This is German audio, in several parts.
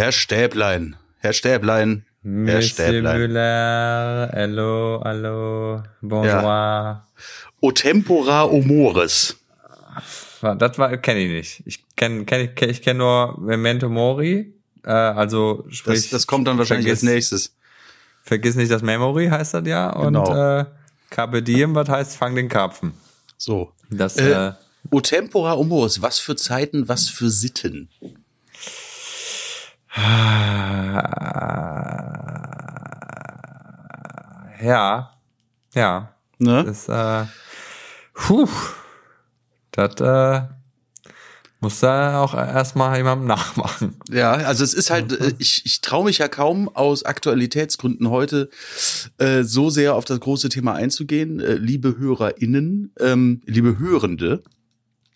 Herr Stäblein. Herr Stäblein. Herr Monsieur Stäblein. Müller, hello, hello, bonjour. O tempora o mores. Ja. Das war kenne ich nicht. Ich kenne kenn, kenn, ich kenn nur Memento Mori, äh, also sprich Das, das kommt dann wahrscheinlich vergiss, als nächstes. Vergiss nicht das Memory heißt das ja und Genau. äh, Carpe Diem, was heißt fang den Karpfen. So. Das Äh, äh, O tempora o mores. Was für Zeiten, was für Sitten. ja, ja, Ne? das äh, puh, das äh, muss da auch erstmal jemandem nachmachen. Ja, also es ist halt, äh, ich, ich traue mich ja kaum aus Aktualitätsgründen heute äh, so sehr auf das große Thema einzugehen. Äh, liebe HörerInnen, ähm, liebe Hörende,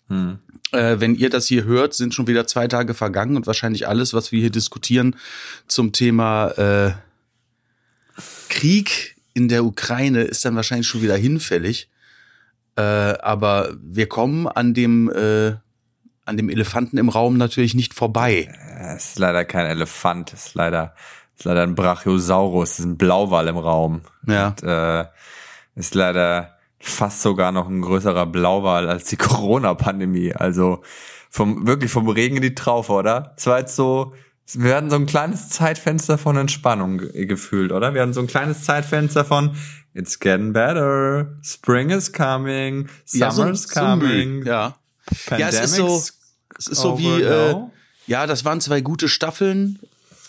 Hm. äh, wenn ihr das hier hört, sind schon wieder zwei Tage vergangen und wahrscheinlich alles, was wir hier diskutieren zum Thema äh, Krieg in der Ukraine, ist dann wahrscheinlich schon wieder hinfällig. Äh, aber wir kommen an dem äh, an dem Elefanten im Raum natürlich nicht vorbei. Es ist leider kein Elefant, es ist leider, es ist leider ein Brachiosaurus, es ist ein Blauwal im Raum. Ja. Und, äh, ist leider fast sogar noch ein größerer Blauwal als die Corona-Pandemie. Also vom wirklich vom Regen in die Traufe, oder? Es war jetzt so, wir hatten so ein kleines Zeitfenster von Entspannung ge gefühlt, oder? Wir hatten so ein kleines Zeitfenster von It's getting better, Spring is coming, Ja, so- Summer's so coming. Ja. Ja, es ist so, es ist so wie, äh, ja, das waren zwei gute Staffeln,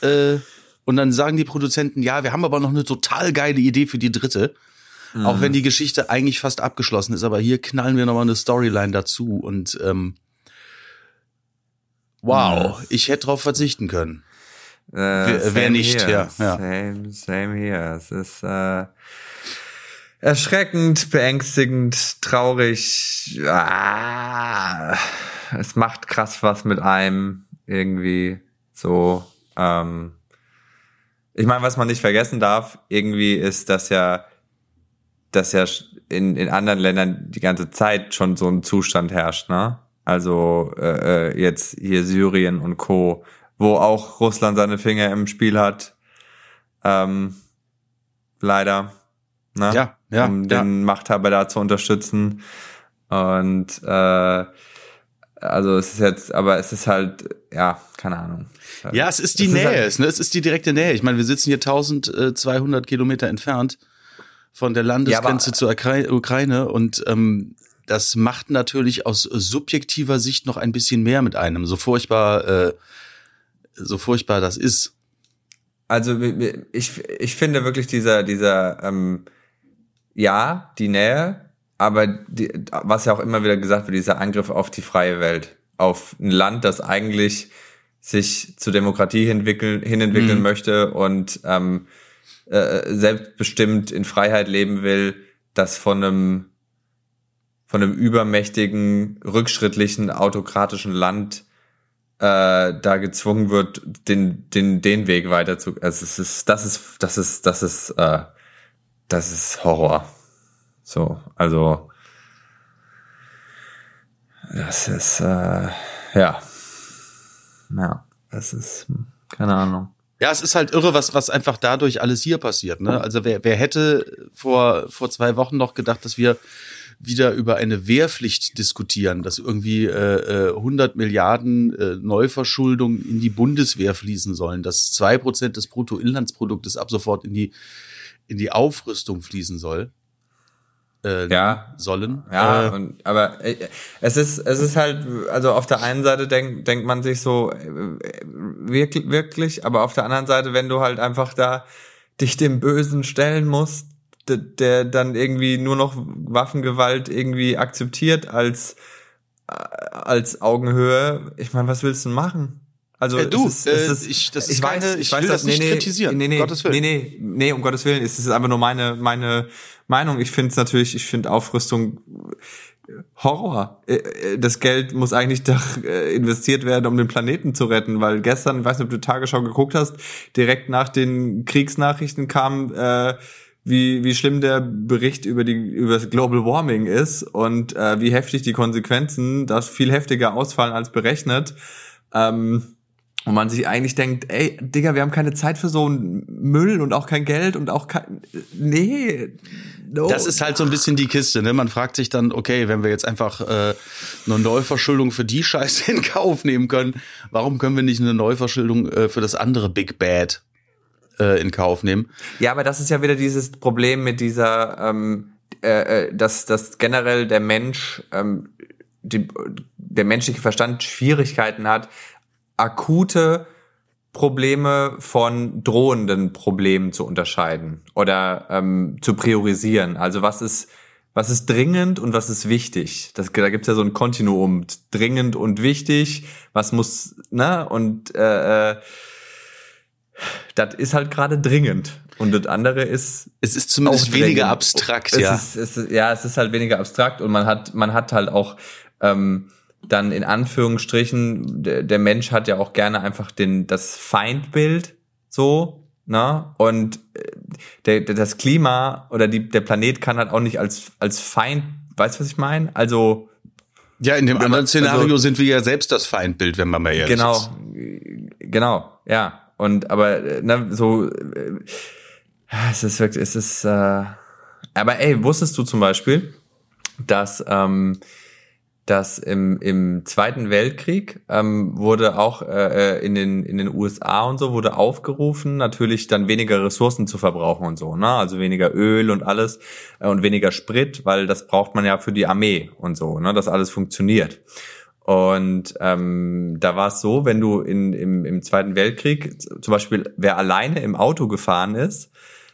äh, und dann sagen die Produzenten, ja, wir haben aber noch eine total geile Idee für die dritte. Auch wenn die Geschichte eigentlich fast abgeschlossen ist, aber hier knallen wir nochmal eine Storyline dazu und ähm, wow, ich hätte drauf verzichten können. Äh, Wer- nicht, here. ja. Same, same here. Es ist äh, erschreckend, beängstigend, traurig. Ah, es macht krass was mit einem irgendwie so. Ähm, ich meine, was man nicht vergessen darf, irgendwie ist, dass ja, dass ja in, in anderen Ländern die ganze Zeit schon so ein Zustand herrscht, ne? Also äh, äh, jetzt hier Syrien und Co., wo auch Russland seine Finger im Spiel hat. Ähm, leider. Ne? Ja, ja, um ja. den Machthaber da zu unterstützen. Und äh, also es ist jetzt, aber es ist halt, ja, keine Ahnung. Ist halt- Ja, es ist die Es ist Nähe, halt- es, ne? es ist die direkte Nähe. Ich meine, wir sitzen hier 1200 Kilometer entfernt von der Landesgrenze Ja, zur Ukrai- Ukraine und ähm, das macht natürlich aus subjektiver Sicht noch ein bisschen mehr mit einem, so furchtbar, äh, so furchtbar das ist. Also ich, ich finde wirklich dieser, dieser, ähm, ja, die Nähe, aber die, was ja auch immer wieder gesagt wird, dieser Angriff auf die freie Welt, auf ein Land, das eigentlich sich zur Demokratie hinentwickeln, hinentwickeln Mhm. möchte und ähm, äh, selbstbestimmt in Freiheit leben will, das von einem von einem übermächtigen, rückschrittlichen, autokratischen Land äh, da gezwungen wird, den, den, den Weg weiter zu. Also es ist, das ist, das ist, das ist, äh, das ist Horror. So, also das ist, äh, ja. Ja, das ist, hm, keine Ahnung. Ja, es ist halt irre, was, was einfach dadurch alles hier passiert. Ne? Also wer, wer hätte vor, vor zwei Wochen noch gedacht, dass wir wieder über eine Wehrpflicht diskutieren, dass irgendwie äh, äh, 100 Milliarden äh, Neuverschuldung in die Bundeswehr fließen sollen, dass zwei Prozent des Bruttoinlandsproduktes ab sofort in die in die Aufrüstung fließen soll. Äh, Ja. Sollen. Ja, Äh, und, aber äh, es ist, es ist halt, also auf der einen Seite denkt, denkt man sich so, äh, wirklich, wirklich, aber auf der anderen Seite, wenn du halt einfach da dich dem Bösen stellen musst, der, der dann irgendwie nur noch Waffengewalt irgendwie akzeptiert als, äh, als Augenhöhe, ich meine, was willst du denn machen? Also Äh, du, es ist, es ist, ich- das ist keine- ich will das nicht kritisieren, Nee, um nee, Gottes Willen. nee, nee, nee, um Gottes Willen, es ist einfach nur meine, meine Meinung. Ich finde es natürlich, ich finde Aufrüstung Horror. Äh, äh, Das Geld muss eigentlich äh, investiert werden, um den Planeten zu retten, weil gestern, ich weiß nicht, ob du Tagesschau geguckt hast, direkt nach den Kriegsnachrichten kam, äh, wie, wie schlimm der Bericht über die über das Global Warming ist und äh, wie heftig die Konsequenzen, das viel heftiger ausfallen als berechnet. Ähm, Und man sich eigentlich denkt, ey, Digga, wir haben keine Zeit für so einen Müll und auch kein Geld und auch kein. Nee. No. Das ist halt so ein bisschen die Kiste, ne? Man fragt sich dann, okay, wenn wir jetzt einfach äh, eine Neuverschuldung für die Scheiße in Kauf nehmen können, warum können wir nicht eine Neuverschuldung äh, für das andere Big Bad äh, in Kauf nehmen? Ja, aber das ist ja wieder dieses Problem mit dieser, ähm, äh, äh dass, dass generell der Mensch, ähm, die, der menschliche Verstand Schwierigkeiten hat, akute Probleme von drohenden Problemen zu unterscheiden oder ähm, zu priorisieren. Also was ist was ist dringend und was ist wichtig? Das, da gibt's ja so ein Kontinuum, dringend und wichtig. Was muss ne und äh, äh, das ist halt gerade dringend. Und das andere ist. Es ist zumindest weniger abstrakt, es ja. Ist, es ist, ja, es ist halt weniger abstrakt und man hat, man hat halt auch ähm, dann in Anführungsstrichen, der, der Mensch hat ja auch gerne einfach den, das Feindbild so, ne? Und äh, der, der, das Klima oder die, der Planet kann halt auch nicht als, als Feind, weißt du, was ich meine? Also. Ja, in dem anderen Szenario also, sind wir ja selbst das Feindbild, wenn man mal ehrlich genau, ist. Genau, genau, ja. Und aber ne, so äh, es ist wirklich, es ist äh, aber ey, wusstest du zum Beispiel, dass ähm, dass im, im Zweiten Weltkrieg ähm, wurde auch äh, in, den, in den USA und so wurde aufgerufen, natürlich dann weniger Ressourcen zu verbrauchen und so, ne? Also weniger Öl und alles äh, und weniger Sprit, weil das braucht man ja für die Armee und so, ne? Dass alles funktioniert. Und ähm, da war es so, wenn du in, im, im Zweiten Weltkrieg, zum Beispiel wer alleine im Auto gefahren ist,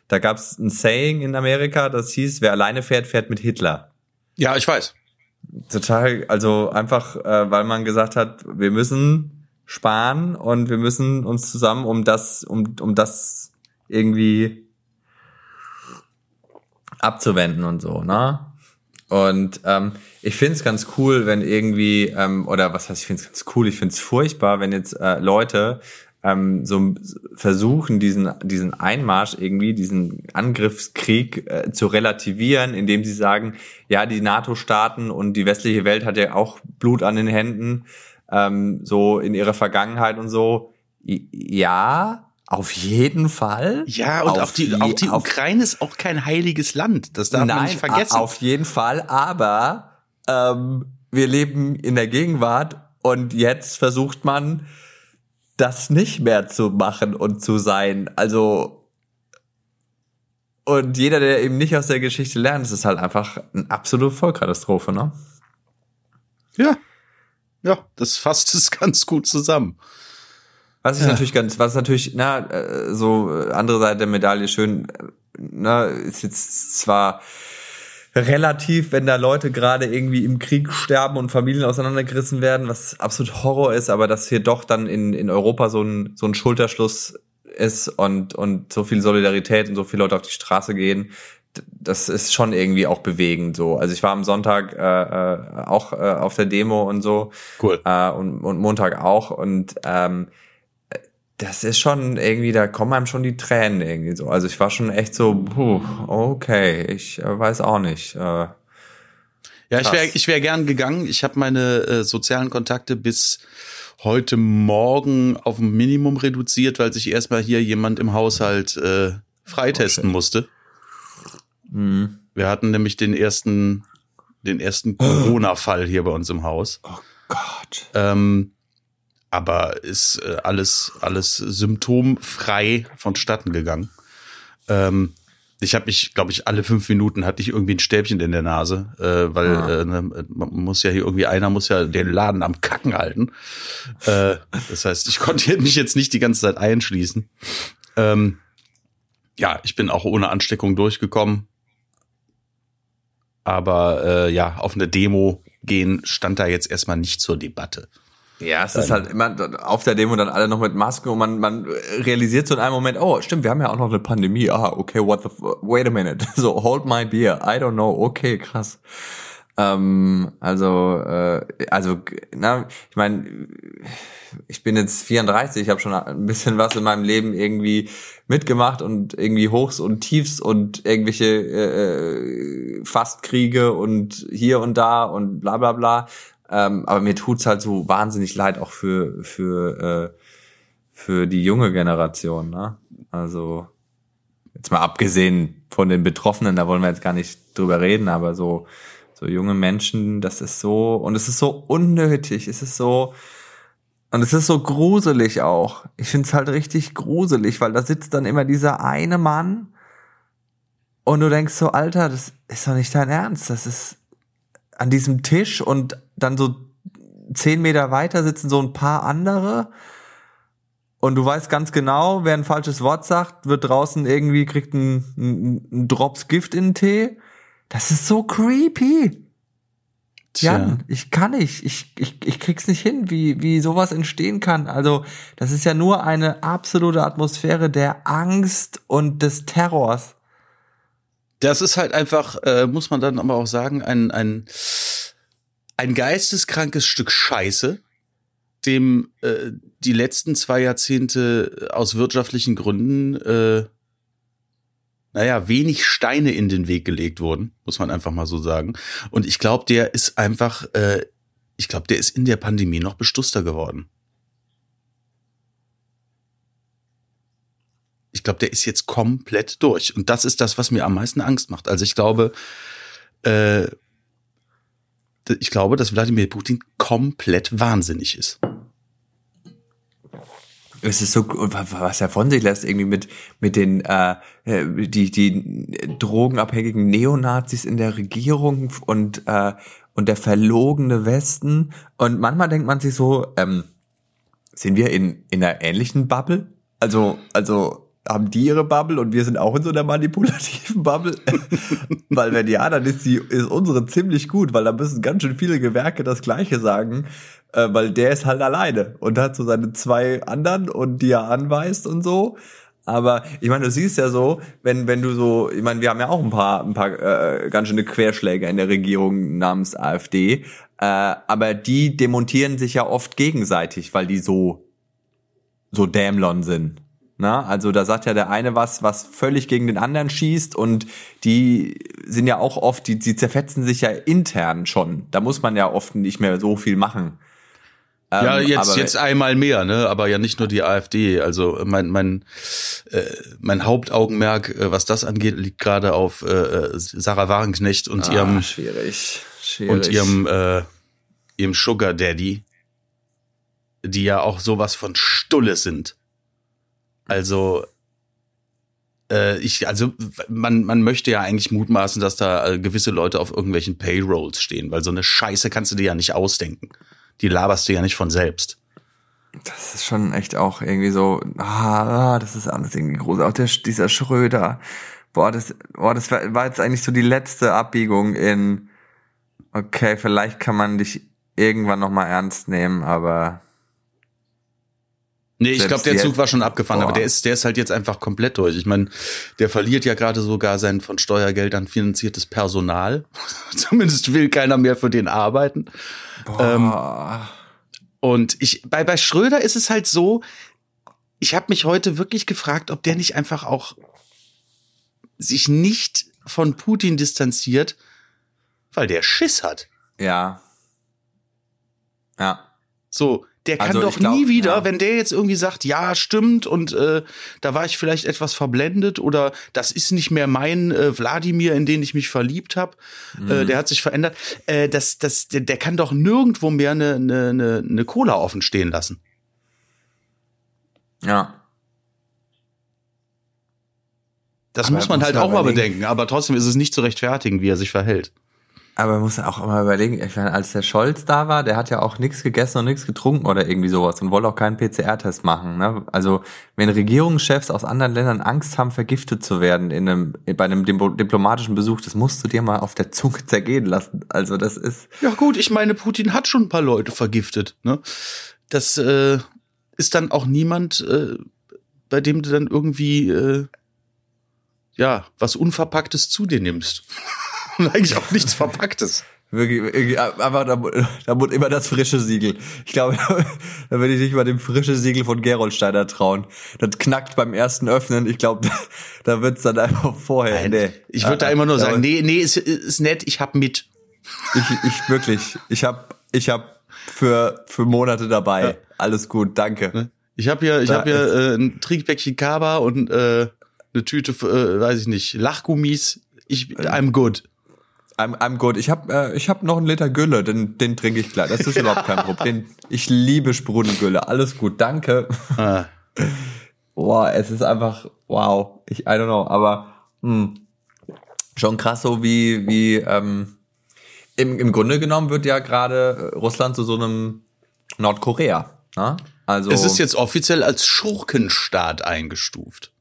da gab es ein Saying in Amerika, das hieß, wer alleine fährt, fährt mit Hitler. Ja, ich weiß total, also einfach, äh, weil man gesagt hat, wir müssen sparen und wir müssen uns zusammen um das, um, um das irgendwie abzuwenden und so, ne? Und ähm, ich finde es ganz cool, wenn irgendwie, ähm, oder was heißt, ich finde es ganz cool, ich finde es furchtbar, wenn jetzt äh, Leute ähm, so versuchen, diesen, diesen Einmarsch irgendwie, diesen Angriffskrieg äh, zu relativieren, indem sie sagen, ja, die NATO-Staaten und die westliche Welt hat ja auch Blut an den Händen, ähm, so in ihrer Vergangenheit und so. Ja, auf jeden Fall. Ja, und auch die, auch die Ukraine ist auch kein heiliges Land. Das darf nein, man nicht vergessen. Auf jeden Fall, aber ähm, wir leben in der Gegenwart und jetzt versucht man das nicht mehr zu machen und zu sein. Also und jeder, der eben nicht aus der Geschichte lernt, ist halt einfach eine absolute Vollkatastrophe, ne? Ja. Ja, das fasst es ganz gut zusammen. Was ist ja. natürlich ganz, was natürlich, na, äh, so andere Seite der Medaille schön, äh, na, ist jetzt zwar relativ, wenn da Leute gerade irgendwie im Krieg sterben und Familien auseinandergerissen werden, was absolut Horror ist, aber dass hier doch dann in, in Europa so ein, so ein Schulterschluss ist und, und so viel Solidarität und so viele Leute auf die Straße gehen, das ist schon irgendwie auch bewegend so. Also ich war am Sonntag äh, äh, auch äh, auf der Demo und so. Cool. Äh, und, und Montag auch. Und ähm, das ist schon irgendwie, da kommen einem schon die Tränen irgendwie so. Also ich war schon echt so, puh, okay, ich äh, weiß auch nicht. Äh, ja, ich wäre ich wär gern gegangen. Ich habe meine äh, sozialen Kontakte bis heute Morgen auf ein Minimum reduziert, weil sich erstmal hier jemand im Haushalt äh, freitesten okay. musste. Mhm. Wir hatten nämlich den ersten, den ersten Corona-Fall hier bei uns im Haus. Oh Gott. Ähm, aber ist äh, alles alles symptomfrei vonstatten gegangen. Ähm, ich habe mich, glaube ich, alle fünf Minuten hatte ich irgendwie ein Stäbchen in der Nase, äh, weil ah. äh, ne, man muss ja hier irgendwie einer muss ja den Laden am Kacken halten. Äh, das heißt, ich konnte mich jetzt nicht die ganze Zeit einschließen. Ähm, ja, ich bin auch ohne Ansteckung durchgekommen. Aber äh, ja, auf eine Demo gehen stand da jetzt erstmal nicht zur Debatte. Ja, es ist halt immer auf der Demo dann alle noch mit Masken und man, man realisiert so in einem Moment, oh, stimmt, wir haben ja auch noch eine Pandemie. Ah, okay, what the, wait a minute. So, hold my beer. I don't know. Okay, krass. Ähm, also, äh, also, na, ich meine, ich bin jetzt 34, ich habe schon ein bisschen was in meinem Leben irgendwie mitgemacht und irgendwie Hochs und Tiefs und irgendwelche äh, Fastkriege und hier und da und bla bla bla. Ähm, aber mir tut's halt so wahnsinnig leid, auch für, für, äh, für die junge Generation, ne? Also jetzt mal abgesehen von den Betroffenen, da wollen wir jetzt gar nicht drüber reden, aber so so junge Menschen, das ist so und es ist so unnötig, es ist so und es ist so gruselig auch. Ich find's halt richtig gruselig, weil da sitzt dann immer dieser eine Mann und du denkst so, Alter, das ist doch nicht dein Ernst. Das ist an diesem Tisch und dann so zehn Meter weiter sitzen so ein paar andere und du weißt ganz genau, wer ein falsches Wort sagt, wird draußen irgendwie, kriegt ein, ein, ein Drops Gift in den Tee. Das ist so creepy. Tja. Jan, ich kann nicht. Ich, ich, ich krieg's nicht hin, wie, wie sowas entstehen kann. Also, das ist ja nur eine absolute Atmosphäre der Angst und des Terrors. Das ist halt einfach, äh, muss man dann aber auch sagen, ein, ein, ein geisteskrankes Stück Scheiße, dem äh, die letzten zwei Jahrzehnte aus wirtschaftlichen Gründen, äh, naja, wenig Steine in den Weg gelegt wurden, muss man einfach mal so sagen. Und ich glaube, der ist einfach, äh, ich glaube, der ist in der Pandemie noch bestusster geworden. Ich glaube, der ist jetzt komplett durch. Und das ist das, was mir am meisten Angst macht. Also ich glaube, äh, ich glaube, dass Wladimir Putin komplett wahnsinnig ist es ist so, was er von sich lässt, irgendwie mit, mit den, äh, die, die drogenabhängigen Neonazis in der Regierung und, äh, und der verlogene Westen. Und manchmal denkt man sich so, ähm, sind wir in, in einer ähnlichen Bubble? Also, also, haben die ihre Bubble und wir sind auch in so einer manipulativen Bubble? weil wenn ja, dann ist die, ist unsere ziemlich gut, weil da müssen ganz schön viele Gewerke das Gleiche sagen äh, weil der ist halt alleine und hat so seine zwei anderen und die er anweist und so. Aber ich meine, du siehst ja so, wenn wenn du so, ich meine, wir haben ja auch ein paar ein paar äh, ganz schöne Querschläge in der Regierung namens AfD, äh, aber die demontieren sich ja oft gegenseitig, weil die so so Dämlon sind. Na, also da sagt ja der eine was, was völlig gegen den anderen schießt und die sind ja auch oft, die, die zerfetzen sich ja intern schon. Da muss man ja oft nicht mehr so viel machen. Ähm, ja, jetzt, jetzt einmal mehr, ne? Aber ja nicht nur die AfD. Also mein, mein, äh, mein Hauptaugenmerk, äh, was das angeht, liegt gerade auf äh, äh, Sarah Wagenknecht und ah, ihrem schwierig, schwierig. und ihrem, äh, ihrem Sugar Daddy, die ja auch sowas von Stulle sind. Also äh, ich, also man, man möchte ja eigentlich mutmaßen, dass da äh, gewisse Leute auf irgendwelchen Payrolls stehen, weil so eine Scheiße kannst du dir ja nicht ausdenken die laberst du ja nicht von selbst. Das ist schon echt auch irgendwie so, ah, das ist alles irgendwie groß. Auch der, dieser Schröder. Boah, das, boah, das war, war jetzt eigentlich so die letzte Abbiegung in, okay, vielleicht kann man dich irgendwann nochmal ernst nehmen, aber Nee, ich glaube, der Zug war schon abgefahren, boah. aber der ist, der ist halt jetzt einfach komplett durch. Ich meine, der verliert ja gerade sogar sein von Steuergeldern finanziertes Personal. Zumindest will keiner mehr für den arbeiten. Boah. Ähm, und ich, bei, bei Schröder ist es halt so, ich habe mich heute wirklich gefragt, ob der nicht einfach auch sich nicht von Putin distanziert, weil der Schiss hat. Ja. Ja. So, der kann also doch glaub, nie wieder, ja. wenn der jetzt irgendwie sagt, ja, stimmt und äh, da war ich vielleicht etwas verblendet oder das ist nicht mehr mein äh, Wladimir, in den ich mich verliebt habe, äh, mhm. äh, der hat sich verändert. Äh, das, das, der, der kann doch nirgendwo mehr eine, eine, eine, eine Cola offen stehen lassen. Ja. Das aber muss man halt auch mal bedenken, aber trotzdem ist es nicht zu rechtfertigen, wie er sich verhält. Aber man muss ja auch immer überlegen, ich meine, als der Scholz da war, der hat ja auch nichts gegessen und nichts getrunken oder irgendwie sowas und wollte auch keinen PCR-Test machen. Ne? Also wenn Regierungschefs aus anderen Ländern Angst haben, vergiftet zu werden in einem, bei einem diplomatischen Besuch, das musst du dir mal auf der Zunge zergehen lassen. Also das ist. Ja gut, ich meine, Putin hat schon ein paar Leute vergiftet. Ne? Das äh, ist dann auch niemand, äh, bei dem du dann irgendwie äh, ja was Unverpacktes zu dir nimmst. und eigentlich auch nichts Verpacktes. Wirklich, aber da, da muss immer das frische Siegel. Ich glaube, da würde ich nicht mal dem frische Siegel von Gerolsteiner trauen. Das knackt beim ersten Öffnen. Ich glaube, da, wird's dann einfach vorher. Nein, nee. Ich würde da immer nur sagen, nee, nee, ist, ist nett, ich hab mit. Ich, ich wirklich, ich hab, ich hab für, für Monate dabei. Ja. Alles gut, danke. Ne? Ich habe hier, ich Da habe hier äh, ein Trinkpäckchen Kaba und äh, eine Tüte, äh, weiß ich nicht, Lachgummis. Ich, I'm good. I'm, I'm good. Ich habe äh, ich hab noch einen Liter Gülle, den, den trinke ich gleich. Das ist überhaupt kein Problem. Ich liebe Sprudelgülle. Alles gut, danke. Ah, Boah, es ist einfach, wow. Ich, I don't know, aber hm, schon krass so wie, wie ähm, im, im Grunde genommen wird ja gerade Russland zu so einem Nordkorea. Ne? Also, es ist jetzt offiziell als Schurkenstaat eingestuft.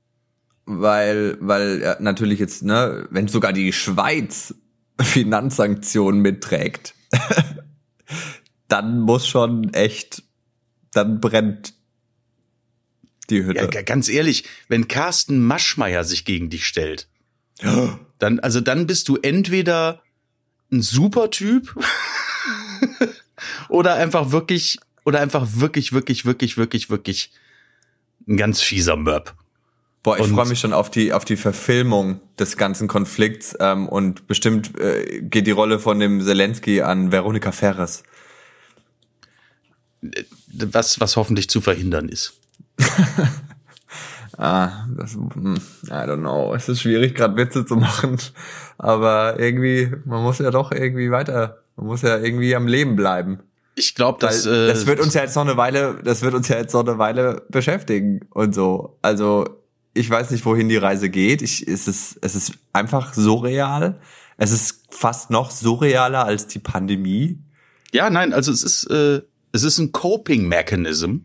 weil, weil ja, natürlich jetzt, ne, wenn sogar die Schweiz Finanzsanktionen mitträgt, dann muss schon echt, dann brennt die Hütte. Ja, ganz ehrlich, wenn Carsten Maschmeyer sich gegen dich stellt, dann, also dann bist du entweder ein super Typ oder einfach wirklich, oder einfach wirklich, wirklich, wirklich, wirklich, wirklich ein ganz fieser Möb. Boah, ich freue mich schon auf die auf die Verfilmung des ganzen Konflikts ähm, und bestimmt äh, geht die Rolle von dem Zelensky an Veronika Ferres. Was, was hoffentlich zu verhindern ist. Ah, das, hm, I don't know. Es ist schwierig, gerade Witze zu machen, aber irgendwie, man muss ja doch irgendwie weiter, man muss ja irgendwie am Leben bleiben. Ich glaube, dass äh, das wird uns ja jetzt noch eine Weile, das wird uns ja jetzt noch eine Weile beschäftigen und so. Also ich weiß nicht, wohin die Reise geht. Ich, es ist, es ist einfach surreal. Es ist fast noch surrealer als die Pandemie. Ja, nein, also es ist, äh, es ist ein Coping Mechanism,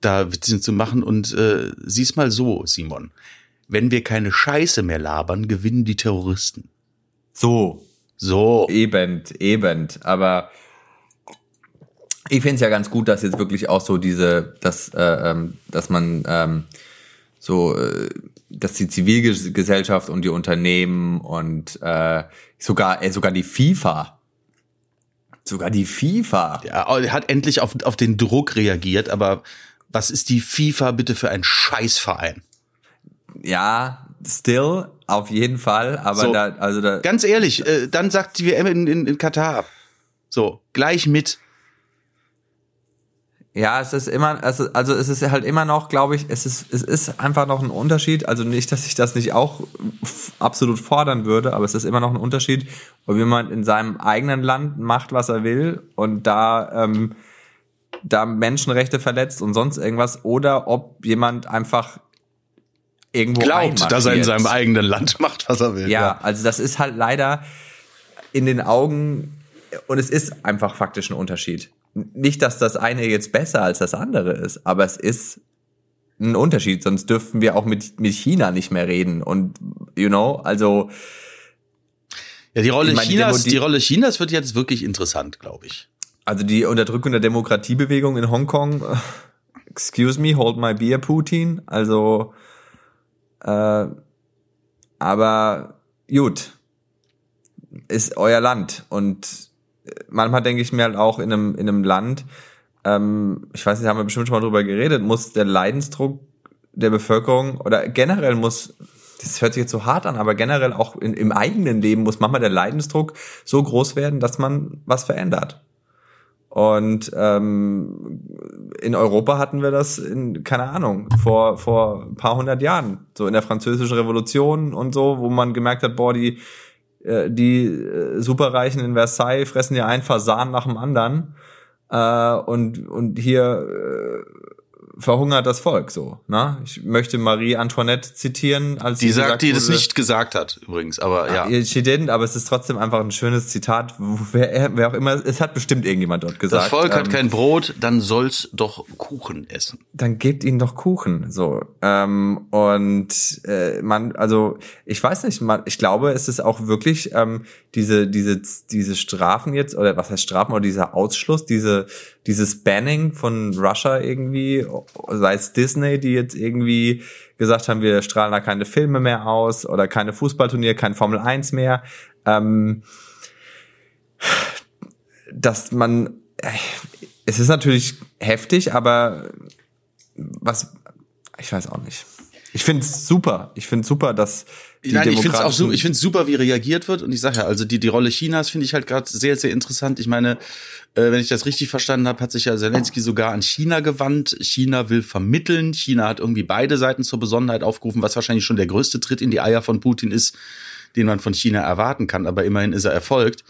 da Witze zu machen und äh, sieh's mal so, Simon. Wenn wir keine Scheiße mehr labern, gewinnen die Terroristen. So, So. eben, eben. Aber ich finde es ja ganz gut, dass jetzt wirklich auch so diese, dass, äh, ähm, dass man ähm, so, äh, dass die Zivilgesellschaft und die Unternehmen und äh, sogar, äh, sogar die FIFA, sogar die FIFA, Ja, er hat endlich auf, auf den Druck reagiert, aber was ist die FIFA bitte für ein Scheißverein? ja, still, auf jeden Fall, aber So. da, also da, Ganz ehrlich, äh, dann sagt die WM in, in, in Katar ab. So, gleich mit. Ja, es ist immer, also, also es ist halt immer noch, glaube ich, es ist, es ist einfach noch ein Unterschied. Also nicht, dass ich das nicht auch absolut fordern würde, aber es ist immer noch ein Unterschied, ob jemand in seinem eigenen Land macht, was er will und da, ähm, da Menschenrechte verletzt und sonst irgendwas, oder ob jemand einfach irgendwo Glaubt, dass er in seinem eigenen Land macht, was er will. Ja, also das ist halt leider in den Augen und es ist einfach faktisch ein Unterschied. Nicht, dass das eine jetzt besser als das andere ist, aber es ist ein Unterschied, sonst dürften wir auch mit, mit China nicht mehr reden. Und you know, also Ja, die Rolle meine, Chinas, die- die Rolle Chinas wird jetzt wirklich interessant, glaube ich. also die Unterdrückung der Demokratiebewegung in Hongkong, excuse me, hold my beer, Putin, also äh, aber gut, ist euer Land und manchmal denke ich mir halt auch in einem, in einem Land, ähm, ich weiß nicht, haben wir bestimmt schon mal drüber geredet, muss der Leidensdruck der Bevölkerung oder generell muss, das hört sich jetzt so hart an, aber generell auch in, im eigenen Leben muss manchmal der Leidensdruck so groß werden, dass man was verändert. Und ähm, in Europa hatten wir das in, keine Ahnung, vor, vor ein paar hundert Jahren, so in der französischen Revolution und so, wo man gemerkt hat, boah, die, äh, die äh, Superreichen in Versailles fressen ja ein Fasan nach dem anderen. Äh, und, und hier äh, verhungert das Volk so. Ne? Ich möchte Marie Antoinette zitieren, als Die sie sagt, gesagt die das nicht gesagt hat, übrigens, aber ja. She didn't, aber es ist trotzdem einfach ein schönes Zitat. Wer, wer auch immer, es hat bestimmt irgendjemand dort gesagt. Das Volk hat ähm, kein Brot, dann soll's doch Kuchen essen. dann gebt ihnen doch Kuchen. So ähm, und äh, man, also ich weiß nicht, man, ich glaube, es ist auch wirklich ähm, diese diese diese Strafen jetzt oder was heißt Strafen oder dieser Ausschluss, diese dieses Banning von Russia irgendwie, sei es Disney, die jetzt irgendwie gesagt haben, wir strahlen da keine Filme mehr aus oder keine Fußballturnier, kein Formel 1 mehr. Ähm, dass man, äh, es ist natürlich heftig, aber was, ich weiß auch nicht. Ich finde es super. Ich finde super, dass die Nein, ich finde es auch so, ich finde super, wie reagiert wird. Und ich sage ja, also die, die Rolle Chinas finde ich halt gerade sehr, sehr interessant. Ich meine, äh, wenn ich das richtig verstanden habe, hat sich ja Zelensky sogar an China gewandt. China will vermitteln. China hat irgendwie beide Seiten zur Besonnenheit aufgerufen, was wahrscheinlich schon der größte Tritt in die Eier von Putin ist, den man von China erwarten kann. Aber immerhin ist er erfolgt.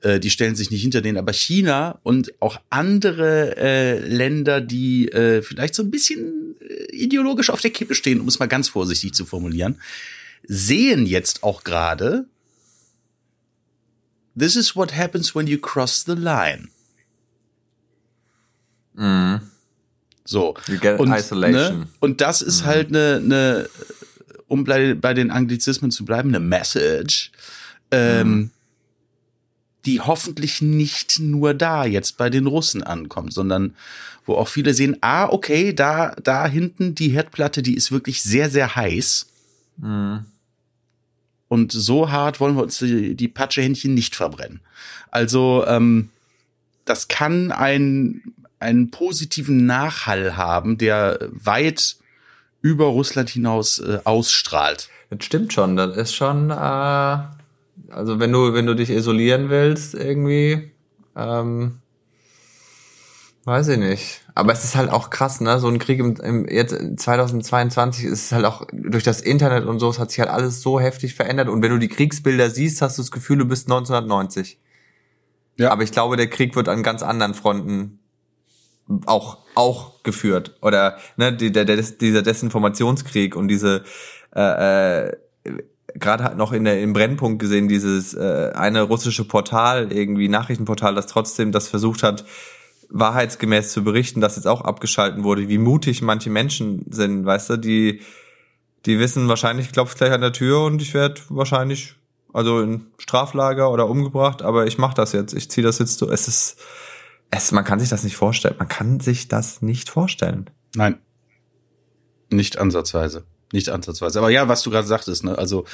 Äh, die stellen sich nicht hinter denen. Aber China und auch andere äh, Länder, die äh, vielleicht so ein bisschen äh, ideologisch auf der Kippe stehen, um es mal ganz vorsichtig zu formulieren, sehen jetzt auch gerade, this is what happens when you cross the line. Mhm. So. You get und, isolation. Ne, und das ist mhm. halt eine, eine, um bei, bei den Anglizismen zu bleiben, eine Message, ähm, mhm. Die hoffentlich nicht nur da jetzt bei den Russen ankommt, sondern wo auch viele sehen, ah, okay, da, da hinten die Herdplatte, die ist wirklich sehr, sehr heiß. Mhm. Und so hart wollen wir uns die, die Patschehändchen nicht verbrennen. Also ähm, das kann ein, einen positiven Nachhall haben, der weit über Russland hinaus äh, ausstrahlt. Das stimmt schon. Das ist schon, äh, also wenn du wenn du dich isolieren willst irgendwie, ähm, Weiß ich nicht. Aber es ist halt auch krass, ne? So ein Krieg im, im jetzt 2022 ist es halt auch durch das Internet und so, es hat sich halt alles so heftig verändert. Und wenn du die Kriegsbilder siehst, hast du das Gefühl, du bist 1990. Ja. Aber ich glaube, der Krieg wird an ganz anderen Fronten auch auch geführt oder ne die, der, der, dieser Desinformationskrieg und diese äh, äh, gerade noch in der im Brennpunkt gesehen dieses äh, eine russische Portal irgendwie Nachrichtenportal das trotzdem das versucht hat wahrheitsgemäß zu berichten, dass jetzt auch abgeschalten wurde, wie mutig manche Menschen sind, weißt du, die, die wissen wahrscheinlich, klopft gleich an der Tür und ich werde wahrscheinlich, also in Straflager oder umgebracht, aber ich mache das jetzt, ich ziehe das jetzt so. Es ist, es, man kann sich das nicht vorstellen. Man kann sich das nicht vorstellen. Nein. Nicht ansatzweise. Nicht ansatzweise. Aber ja, was du gerade sagtest, ne? also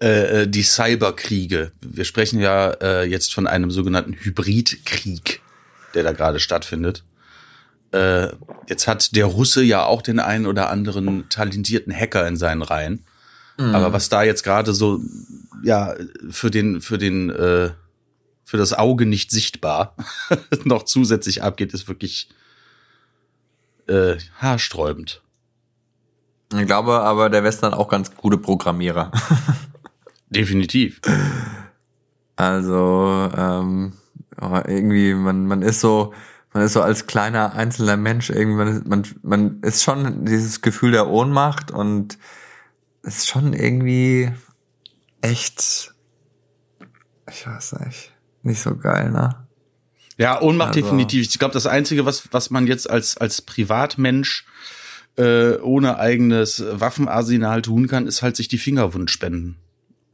äh, äh die Cyberkriege. Wir sprechen ja äh, jetzt von einem sogenannten Hybridkrieg der da gerade stattfindet. Äh, jetzt hat der Russe ja auch den einen oder anderen talentierten Hacker in seinen Reihen. Mhm. Aber was da jetzt gerade so, ja, für den, für den, äh, für das Auge nicht sichtbar noch zusätzlich abgeht, ist wirklich äh, haarsträubend. Ich glaube aber, der Westen hat auch ganz gute Programmierer. Definitiv. Also, ähm, irgendwie, man, man ist so, man ist so als kleiner einzelner Mensch irgendwie, man, man, man ist schon dieses Gefühl der Ohnmacht und ist schon irgendwie echt, ich weiß nicht, nicht so geil, ne? Ja, Ohnmacht also. definitiv. Ich glaube, das Einzige, was, was man jetzt als, als Privatmensch äh, ohne eigenes Waffenarsenal tun kann, ist halt sich die Finger wund spenden.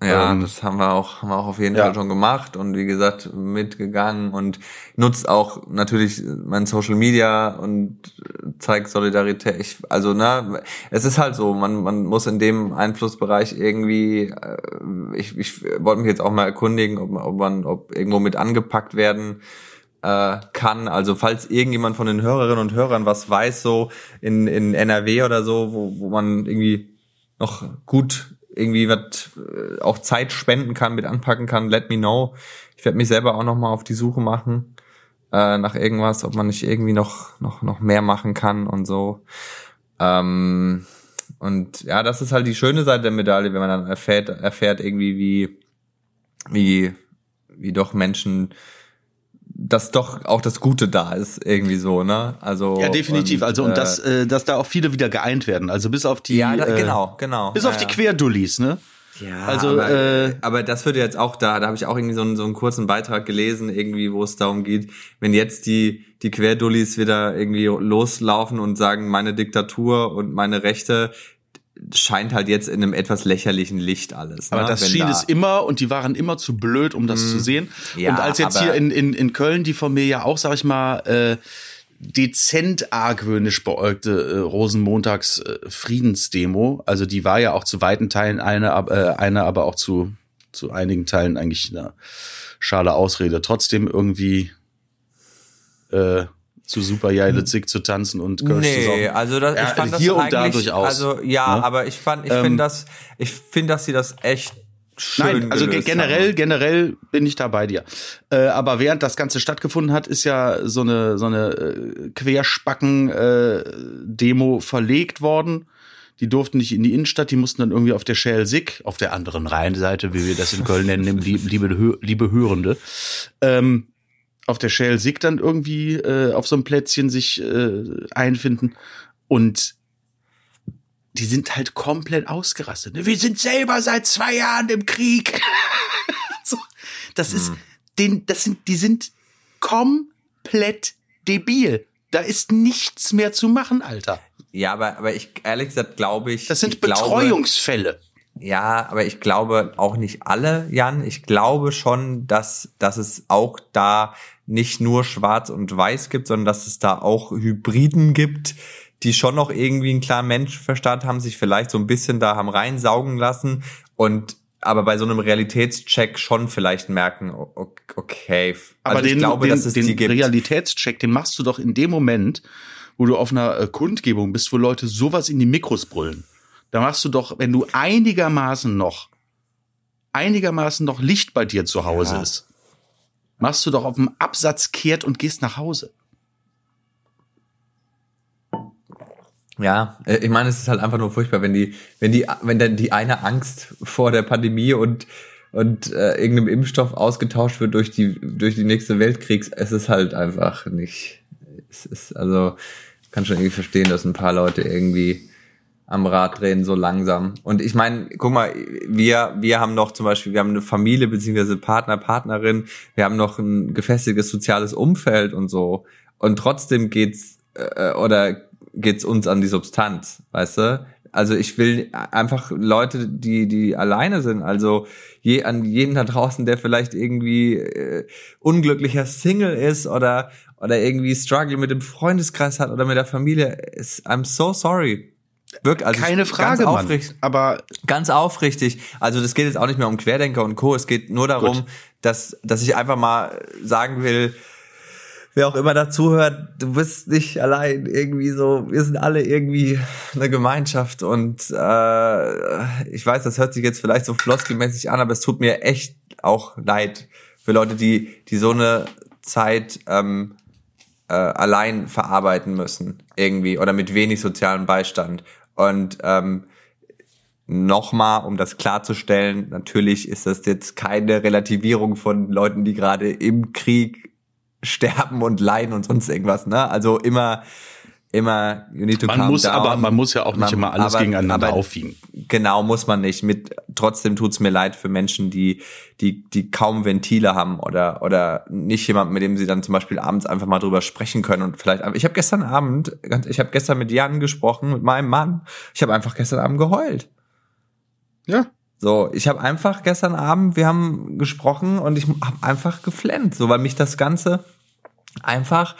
Ja, ähm, das haben wir auch, haben wir auch auf jeden ja. Fall schon gemacht und wie gesagt mitgegangen und nutzt auch natürlich mein Social Media und zeigt Solidarität. Ich, also ne, es ist halt so, man man muss in dem Einflussbereich irgendwie. Äh, ich, ich wollte mich jetzt auch mal erkundigen, ob, ob man ob irgendwo mit angepackt werden äh, kann. Also falls irgendjemand von den Hörerinnen und Hörern was weiß, so in in NRW oder so, wo wo man irgendwie noch gut irgendwie was äh, auch Zeit spenden kann, mit anpacken kann, let me know. Ich werde mich selber auch noch mal auf die Suche machen äh, nach irgendwas, ob man nicht irgendwie noch noch noch mehr machen kann und so. Ähm, und ja, das ist halt die schöne Seite der Medaille, wenn man dann erfährt erfährt irgendwie wie wie wie doch Menschen dass doch auch das Gute da ist, irgendwie so, ne? Also ja, definitiv. Und, also und äh, dass, äh, dass da auch viele wieder geeint werden. Also bis auf die ja, da, äh, genau, genau, bis ja, auf die Querdullis, ne? Ja, also aber, äh, aber das wird jetzt auch da. Da habe ich auch irgendwie so einen, so einen kurzen Beitrag gelesen, irgendwie, wo es darum geht, wenn jetzt die die Querdullis wieder irgendwie loslaufen und sagen, meine Diktatur und meine Rechte, scheint halt jetzt in einem etwas lächerlichen Licht alles. Ne? Aber das Wenn schien da es immer und die waren immer zu blöd, um das mm, zu sehen. Ja, und als jetzt hier in, in, in Köln die von mir ja auch, sag ich mal, äh, dezent argwöhnisch beäugte äh, Rosenmontags äh, Friedensdemo, also die war ja auch zu weiten Teilen eine, äh, eine aber auch zu, zu einigen Teilen eigentlich eine schale Ausrede. Trotzdem irgendwie äh, zu super Zick zu tanzen und Kirsch nee, zu saufen. also das, ich Ja, fand das hier und eigentlich, da durchaus. also ja, Ne? aber ich fand, ich Ähm, finde das, ich finde, dass sie das echt schön Nein, also generell, haben. generell bin ich da bei dir. Äh, aber während das Ganze stattgefunden hat, ist ja so eine so eine äh, Querspacken-Demo verlegt worden. Die durften nicht in die Innenstadt, die mussten dann irgendwie auf der Schelsig, auf der anderen Rheinseite, wie wir das in Köln nennen, liebe, liebe, liebe Hörende, ähm, auf der Schelsig dann irgendwie äh, auf so einem Plätzchen sich äh, einfinden. Und die sind halt komplett ausgerastet. ne? Wir sind selber seit zwei Jahren im Krieg. so, das ist, den, das sind, die sind komplett debil. Da ist nichts mehr zu machen, Alter. Ja, aber, aber ich, ehrlich gesagt, glaube ich. Das sind ich glaube, Betreuungsfälle. Ja, aber ich glaube auch nicht alle, Jan. Ich glaube schon, dass, dass es auch da nicht nur schwarz und weiß gibt, sondern dass es da auch Hybriden gibt, die schon noch irgendwie einen klaren Menschenverstand haben, sich vielleicht so ein bisschen da haben reinsaugen lassen und aber bei so einem Realitätscheck schon vielleicht merken, okay. Aber also ich den, glaube, den, dass es den die gibt. Realitätscheck, den machst du doch in dem Moment, wo du auf einer äh, Kundgebung bist, wo Leute sowas in die Mikros brüllen. Da machst du doch, wenn du einigermaßen noch, einigermaßen noch Licht bei dir zu Hause Ja. ist, machst du doch auf dem Absatz kehrt und gehst nach Hause. Ja, äh, ich meine, es ist halt einfach nur furchtbar, wenn die, wenn die, wenn dann die eine Angst vor der Pandemie und und äh, irgendeinem Impfstoff ausgetauscht wird durch die durch die nächste Weltkriegs, es ist halt einfach nicht. Es ist also kann schon irgendwie verstehen, dass ein paar Leute irgendwie am Rad drehen so langsam. Und ich meine, guck mal, wir wir haben noch zum Beispiel, wir haben eine Familie beziehungsweise Partner, Partnerin, wir haben noch ein gefestigtes soziales Umfeld und so. Und trotzdem geht's äh, oder geht's uns an die Substanz, weißt du? Also ich will einfach Leute, die die alleine sind, also je an jeden da draußen, der vielleicht irgendwie äh, unglücklicher Single ist oder oder irgendwie Struggle mit dem Freundeskreis hat oder mit der Familie, I'm so sorry. Wirklich, also Keine ganz Frage, Mann. aufrichtig, Aber ganz aufrichtig. Also das geht jetzt auch nicht mehr um Querdenker und Co. Es geht nur darum, Gut. dass dass ich einfach mal sagen will, wer auch immer dazuhört, du bist nicht allein irgendwie so, wir sind alle irgendwie eine Gemeinschaft und äh, ich weiß, das hört sich jetzt vielleicht so floskelmäßig an, aber es tut mir echt auch leid für Leute, die, die so eine Zeit ähm, äh, allein verarbeiten müssen irgendwie oder mit wenig sozialem Beistand. Und ähm, nochmal, um das klarzustellen, natürlich ist das jetzt keine Relativierung von Leuten, die gerade im Krieg sterben und leiden und sonst irgendwas. Ne? Also immer, immer, you need to man calm muss, down. aber man muss ja auch nicht Man- immer alles aber- gegeneinander aber- aufwiegen. Genau, muss man nicht. Mit trotzdem tut's mir leid für Menschen, die, die, die kaum Ventile haben oder, oder nicht jemand, mit dem sie dann zum Beispiel abends einfach mal drüber sprechen können und vielleicht. Ich habe gestern Abend, ganz- ich habe gestern mit Jan gesprochen, mit meinem Mann. Ich habe einfach gestern Abend geheult. Ja. So, ich habe einfach gestern Abend, wir haben gesprochen und ich habe einfach geflennt, so weil mich das Ganze einfach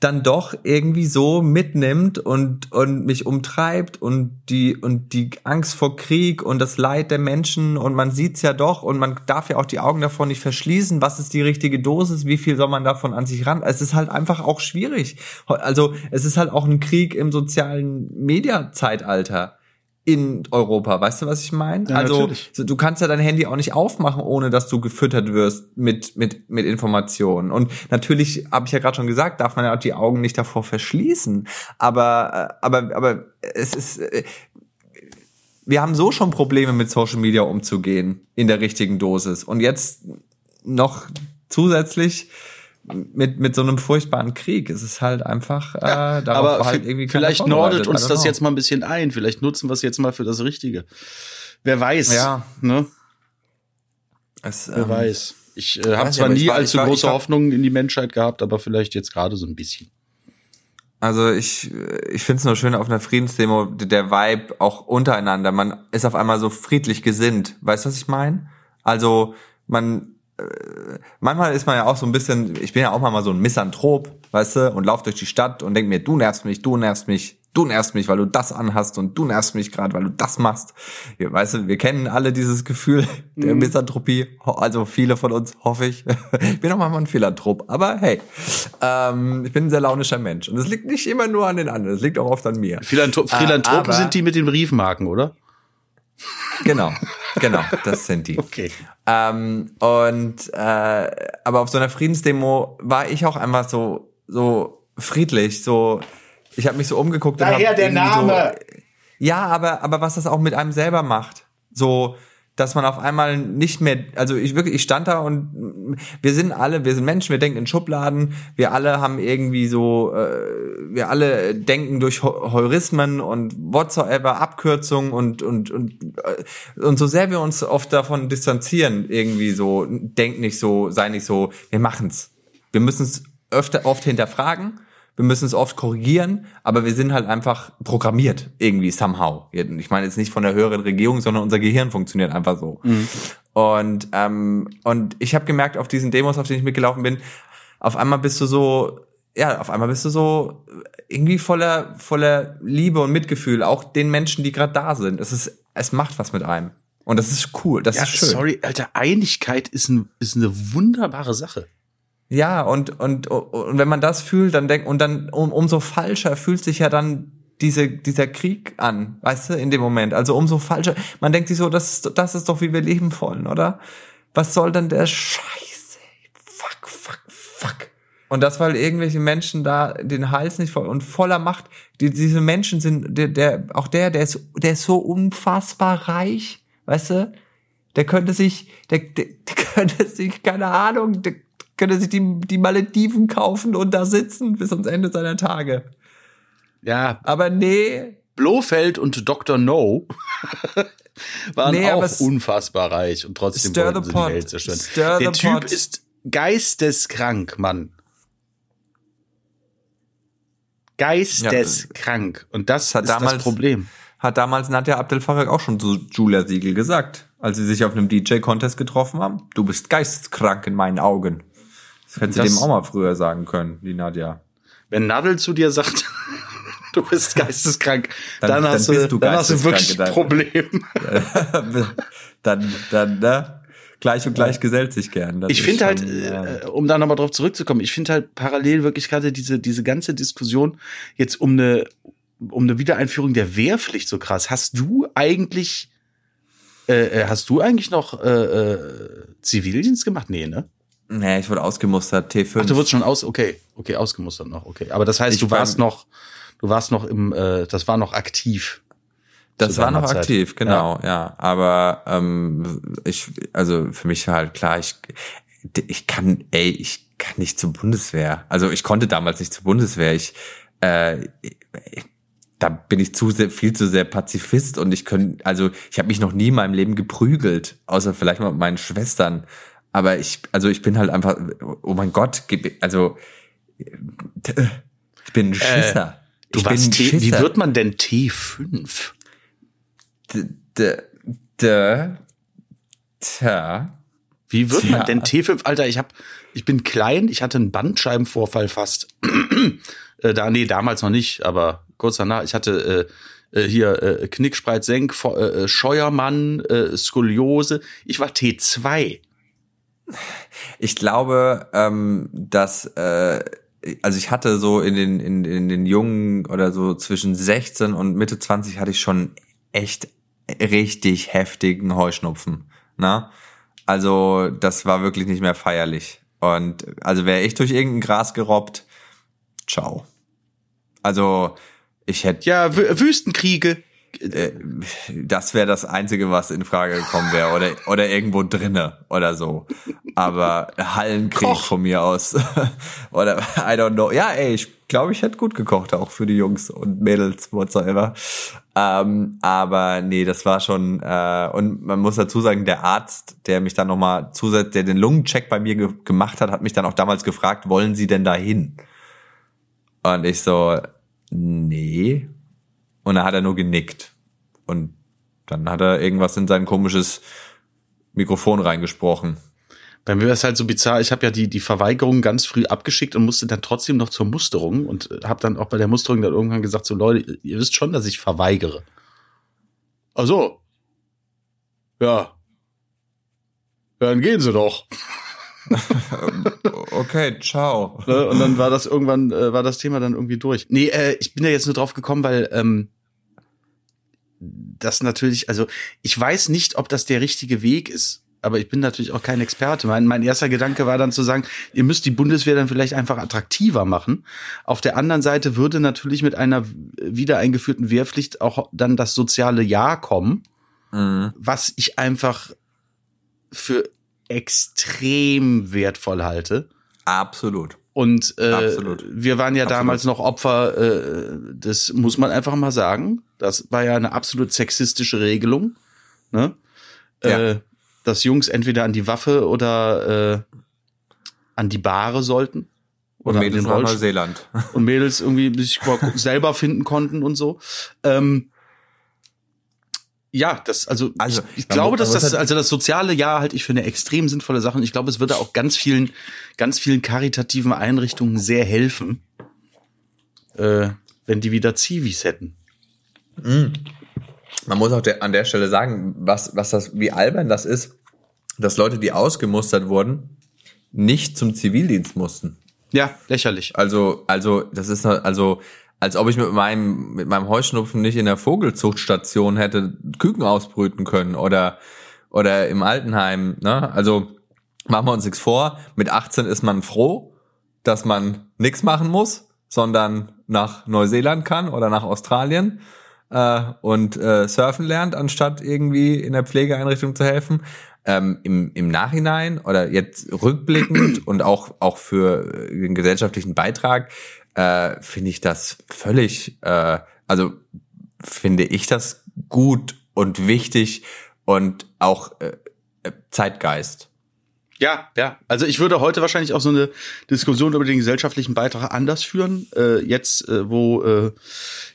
dann doch irgendwie so mitnimmt und und mich umtreibt und die und die Angst vor Krieg und das Leid der Menschen und man sieht's ja doch und man darf ja auch die Augen davor nicht verschließen, was ist die richtige Dosis, wie viel soll man davon an sich ran? Es ist halt einfach auch schwierig. Also, es ist halt auch ein Krieg im sozialen Media Zeitalter in Europa, weißt du, was ich meine? Ja, also natürlich. du kannst ja dein Handy auch nicht aufmachen, ohne dass du gefüttert wirst mit mit mit Informationen. Und natürlich habe ich ja gerade schon gesagt, darf man ja auch die Augen nicht davor verschließen. Aber äh, aber aber es ist äh, wir haben so schon Probleme mit Social Media umzugehen in der richtigen Dosis und jetzt noch zusätzlich mit mit so einem furchtbaren Krieg. Es ist halt einfach äh, darauf aber halt irgendwie vielleicht nordet uns das know. jetzt mal ein bisschen ein. Vielleicht nutzen wir es jetzt mal für das Richtige. Wer weiß. Ja. Ne? Es, Wer ähm, weiß. Ich äh, habe zwar aber nie war- allzu war- große war- Hoffnungen in die Menschheit gehabt, aber vielleicht jetzt gerade so ein bisschen. Also ich, ich finde es nur schön auf einer Friedensdemo, der Vibe auch untereinander. Man ist auf einmal so friedlich gesinnt. Weißt du, was ich meine? Also man, äh, manchmal ist man ja auch so ein bisschen, ich bin ja auch mal so ein Misanthrop, weißt du, und lauf durch die Stadt und denk mir, du nervst mich, du nervst mich. du nervst mich, weil du das anhast und du nervst mich gerade, weil du das machst. Weißt du, wir kennen alle dieses Gefühl der Mhm. Misanthropie, also viele von uns, hoffe ich. Ich bin auch manchmal ein Philanthrop, aber hey, ähm, ich bin ein sehr launischer Mensch und es liegt nicht immer nur an den anderen, es liegt auch oft an mir. Philanthrop Philanthropen aber- sind die mit den Briefmarken, oder? Genau, genau, das sind die. Okay. Ähm, und äh, aber auf so einer Friedensdemo war ich auch einfach so so friedlich, so ich habe mich so umgeguckt Daher hab der Name. So, ja, aber aber was das auch mit einem selber macht, so dass man auf einmal nicht mehr, also ich wirklich, ich stand da und wir sind alle, wir sind Menschen, wir denken in Schubladen, wir alle haben irgendwie so, äh, wir alle denken durch Heu- Heurismen und whatsoever, Abkürzungen und und und äh, und so sehr wir uns oft davon distanzieren, irgendwie so, denk nicht so, sei nicht so, wir machen's. Wir müssen es öfter oft hinterfragen wir müssen es oft korrigieren, aber wir sind halt einfach programmiert irgendwie somehow. Ich meine jetzt nicht von der höheren Regierung, sondern unser Gehirn funktioniert einfach so. Und ähm, und ich habe gemerkt auf diesen Demos, auf denen ich mitgelaufen bin, auf einmal bist du so ja, auf einmal bist du so irgendwie voller voller Liebe und Mitgefühl, auch den Menschen, die gerade da sind. Es ist es macht was mit einem. Und das ist cool, das Ja, ist schön. sorry, Alter, Einigkeit ist, ein, ist eine wunderbare Sache. Ja, und, und, und wenn man das fühlt, dann denkt, und dann um, umso falscher fühlt sich ja dann diese, dieser Krieg an, weißt du, in dem Moment. Also umso falscher. Man denkt sich so, das ist, das ist doch, wie wir leben wollen, oder? Was soll denn der Scheiße? Fuck, fuck, fuck. Und das, weil irgendwelche Menschen da den Hals nicht voll und voller Macht, die, diese Menschen sind, der, der, auch der, der ist, der ist so unfassbar reich, weißt du? Der könnte sich, der, der, der könnte sich, keine Ahnung, der könnte sich die, die Malediven kaufen und da sitzen bis ans Ende seiner Tage. Ja, Aber nee, Blofeld und Dr. No waren Nee, auch unfassbar reich und trotzdem Stir wollten sie pot. die Welt zerstören. Stir Der Typ pot. ist geisteskrank, Mann. Geisteskrank. Und das hat ist das damals- Problem. hat damals Nadja Abdel Farag auch schon zu Julia Siegel gesagt, als sie sich auf einem DJ-Contest getroffen haben. Du bist geisteskrank in meinen Augen. Das hätte sie dem auch mal früher sagen können, die Nadja. Wenn Nadel zu dir sagt, du bist geisteskrank, dann, Dann- dann hast, du, dann hast du wirklich ein Problem. dann, dann, ne? Gleich und gleich gesellt sich gern. Das Ich finde halt, äh, äh, um da nochmal drauf zurückzukommen, ich finde halt parallel wirklich gerade diese, diese ganze Diskussion jetzt um eine, um eine Wiedereinführung der Wehrpflicht so krass. Hast du eigentlich, äh, äh, hast du eigentlich noch äh, äh, Zivildienst gemacht? Nee, ne? Nee, ich wurde ausgemustert, T5. Ach, du wurdest schon aus, okay, okay, ausgemustert noch, okay. Aber das heißt, Ich du war- warst noch, du warst noch im, äh, das war noch aktiv. Das war noch Zeit. aktiv, genau, ja. Aber ähm, ich, also für mich war halt klar, ich, ich kann, ey, ich kann nicht zur Bundeswehr. Also ich konnte damals nicht zur Bundeswehr. Ich, äh, da bin ich zu sehr, viel zu sehr Pazifist und ich könnte, also ich habe mich noch nie in meinem Leben geprügelt, außer vielleicht mal mit meinen Schwestern. Aber ich, also ich bin halt einfach, oh mein Gott, gib- also ich bin ein Schisser. Du ich bin warst ein T, wie Schisser. wird man denn T5? D, d, d, tja. Wie wird Tja. man denn T5? Alter, ich hab, ich bin klein, ich hatte einen Bandscheibenvorfall fast. äh, da, nee, damals noch nicht, aber kurz danach. Ich hatte äh, äh, hier äh, Knickspreit, Senk, Vo- äh, Scheuermann, äh, Skoliose. Ich war T2. Ich glaube, ähm, dass äh, also ich hatte so in den in, in den jungen oder so zwischen 16 und Mitte 20 hatte ich schon echt richtig heftigen Heuschnupfen, ne? Also das war wirklich nicht mehr feierlich und also wäre ich durch irgendein Gras gerobbt, ciao. Also ich hätte Ja, Wü Wüstenkriege. Äh, das wäre das Einzige, was in Frage gekommen wäre. Oder, oder irgendwo drinne oder so. Aber Hallenkrieg Koch. von mir aus. oder I don't know. Ja, ey, ich glaube, ich hätte gut gekocht, auch für die Jungs und Mädels, whatsoever. Ähm, aber nee, das war schon, äh, und man muss dazu sagen, der Arzt, der mich dann nochmal zusätzlich, der den Lungencheck bei mir ge gemacht hat, hat mich dann auch damals gefragt, wollen Sie denn dahin? Und ich so, nee. Und dann hat er nur genickt. Und dann hat er irgendwas in sein komisches Mikrofon reingesprochen. Bei mir wäre es halt so bizarr, ich habe ja die, die Verweigerung ganz früh abgeschickt und musste dann trotzdem noch zur Musterung und habe dann auch bei der Musterung dann irgendwann gesagt, so Leute, ihr wisst schon, dass ich verweigere. Ach so. Ja. Ja, dann gehen sie doch. okay, ciao. Ne? Und dann war das irgendwann, äh, war das Thema dann irgendwie durch. Nee, äh, ich bin ja jetzt nur drauf gekommen, weil ähm, das natürlich, also ich weiß nicht, ob das der richtige Weg ist. Aber ich bin natürlich auch kein Experte. Mein, mein erster Gedanke war dann zu sagen, ihr müsst die Bundeswehr dann vielleicht einfach attraktiver machen. Auf der anderen Seite würde natürlich mit einer wieder eingeführten Wehrpflicht auch dann das soziale Jahr kommen, mhm. was ich einfach für extrem wertvoll halte. Absolut. Und äh, Absolut. wir waren ja absolut. damals noch Opfer, äh, das muss man einfach mal sagen. Das war ja eine absolut sexistische Regelung. Ne? Ja. Äh, dass Jungs entweder an die Waffe oder äh, an die Bahre sollten. Oder und Mädels nach Neuseeland. Und Mädels irgendwie sich selber finden konnten und so. Ähm, ja, das, also, also ich, ich glaube, dass das, also das soziale Jahr halte ich für eine extrem sinnvolle Sache. Und ich glaube, es würde auch ganz vielen, ganz vielen karitativen Einrichtungen sehr helfen, äh, wenn die wieder Zivis hätten. Mhm. Man muss auch der, an der Stelle sagen, was, was das, wie albern das ist, dass Leute, die ausgemustert wurden, nicht zum Zivildienst mussten. Ja, lächerlich. Also, also, das ist, also, als ob ich mit meinem, mit meinem Heuschnupfen nicht in der Vogelzuchtstation hätte Küken ausbrüten können oder, oder im Altenheim, ne? Also, machen wir uns nichts vor. Mit 18 ist man froh, dass man nichts machen muss, sondern nach Neuseeland kann oder nach Australien äh, und äh, surfen lernt, anstatt irgendwie in der Pflegeeinrichtung zu helfen. Ähm, im, Im Nachhinein oder jetzt rückblickend und auch, auch für den gesellschaftlichen Beitrag äh, finde ich das völlig, äh, also finde ich das gut und wichtig und auch äh, Zeitgeist. Ja, ja. Also ich würde heute wahrscheinlich auch so eine Diskussion über den gesellschaftlichen Beitrag anders führen. Äh, jetzt, äh, wo, äh,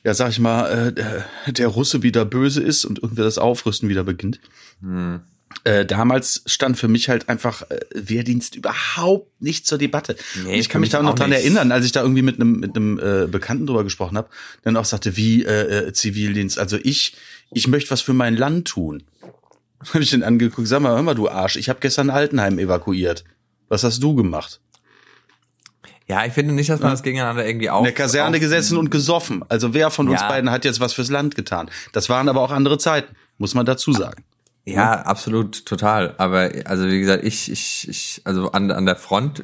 ja, sag ich mal, äh, der Russe wieder böse ist und irgendwie das Aufrüsten wieder beginnt. Hm. Äh, damals stand für mich halt einfach äh, Wehrdienst überhaupt nicht zur Debatte. Nee, ich kann mich da noch dran nicht. erinnern, als ich da irgendwie mit einem mit einem äh, Bekannten drüber gesprochen habe, dann auch sagte, wie äh, äh, Zivildienst. Also ich ich möchte was für mein Land tun. Habe ich den angeguckt, sag mal, hör mal, du Arsch, ich habe gestern Altenheim evakuiert. Was hast du gemacht? Ja, ich finde nicht, dass man das gegeneinander irgendwie auf. In der Kaserne gesessen und gesoffen. Also wer von uns ja. beiden hat jetzt was fürs Land getan? Das waren aber auch andere Zeiten, muss man dazu sagen. Ja, absolut, total. Aber also wie gesagt, ich, ich, ich also an, an der Front,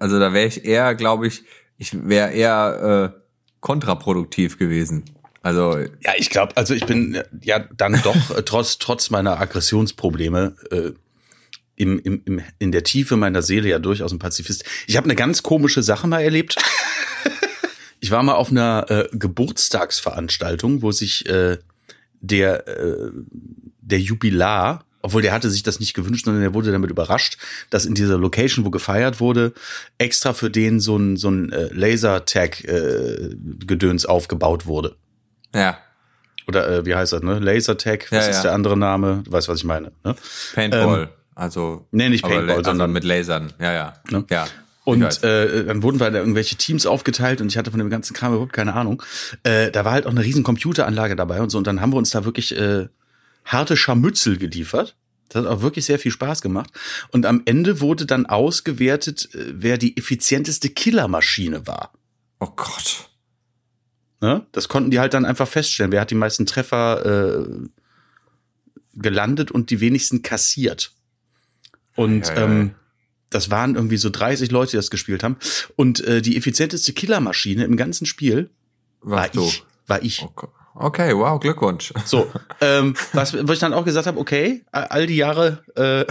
also da wäre ich eher, glaube ich, ich wäre eher äh, kontraproduktiv gewesen. Also ja, ich glaube, also ich bin ja dann doch äh, trotz trotz meiner Aggressionsprobleme äh, im, im, im, in der Tiefe meiner Seele ja durchaus ein Pazifist. Ich habe eine ganz komische Sache mal erlebt. ich war mal auf einer äh, Geburtstagsveranstaltung, wo sich äh, der äh, der Jubilar obwohl der hatte sich das nicht gewünscht, sondern er wurde damit überrascht, dass in dieser Location, wo gefeiert wurde, extra für den so ein, so ein äh, Laser-Tag-Gedöns äh, aufgebaut wurde. Ja. Oder äh, wie heißt das, ne? Lasertag, was ja, ist ja. der andere Name? Du weißt, was ich meine. Ne? Paintball. Ähm, also. Nee, nicht Paintball, also sondern mit Lasern. Ja, ja. Ne? Ja. Und äh, dann wurden wir da irgendwelche Teams aufgeteilt und ich hatte von dem ganzen Kram überhaupt keine Ahnung. Äh, da war halt auch eine riesen Computeranlage dabei und so. Und dann haben wir uns da wirklich äh, harte Scharmützel geliefert. Das hat auch wirklich sehr viel Spaß gemacht. Und am Ende wurde dann ausgewertet, äh, wer die effizienteste Killermaschine war. Oh Gott. Ne? Das konnten die halt dann einfach feststellen. Wer hat die meisten Treffer äh, gelandet und die wenigsten kassiert. Und ja, ja, ja. Ähm, das waren irgendwie so 30 Leute, die das gespielt haben. Und äh, die effizienteste Killermaschine im ganzen Spiel war ich. War ich. Okay. okay, wow, Glückwunsch. So, ähm, was, wo ich dann auch gesagt habe, okay, all die Jahre äh,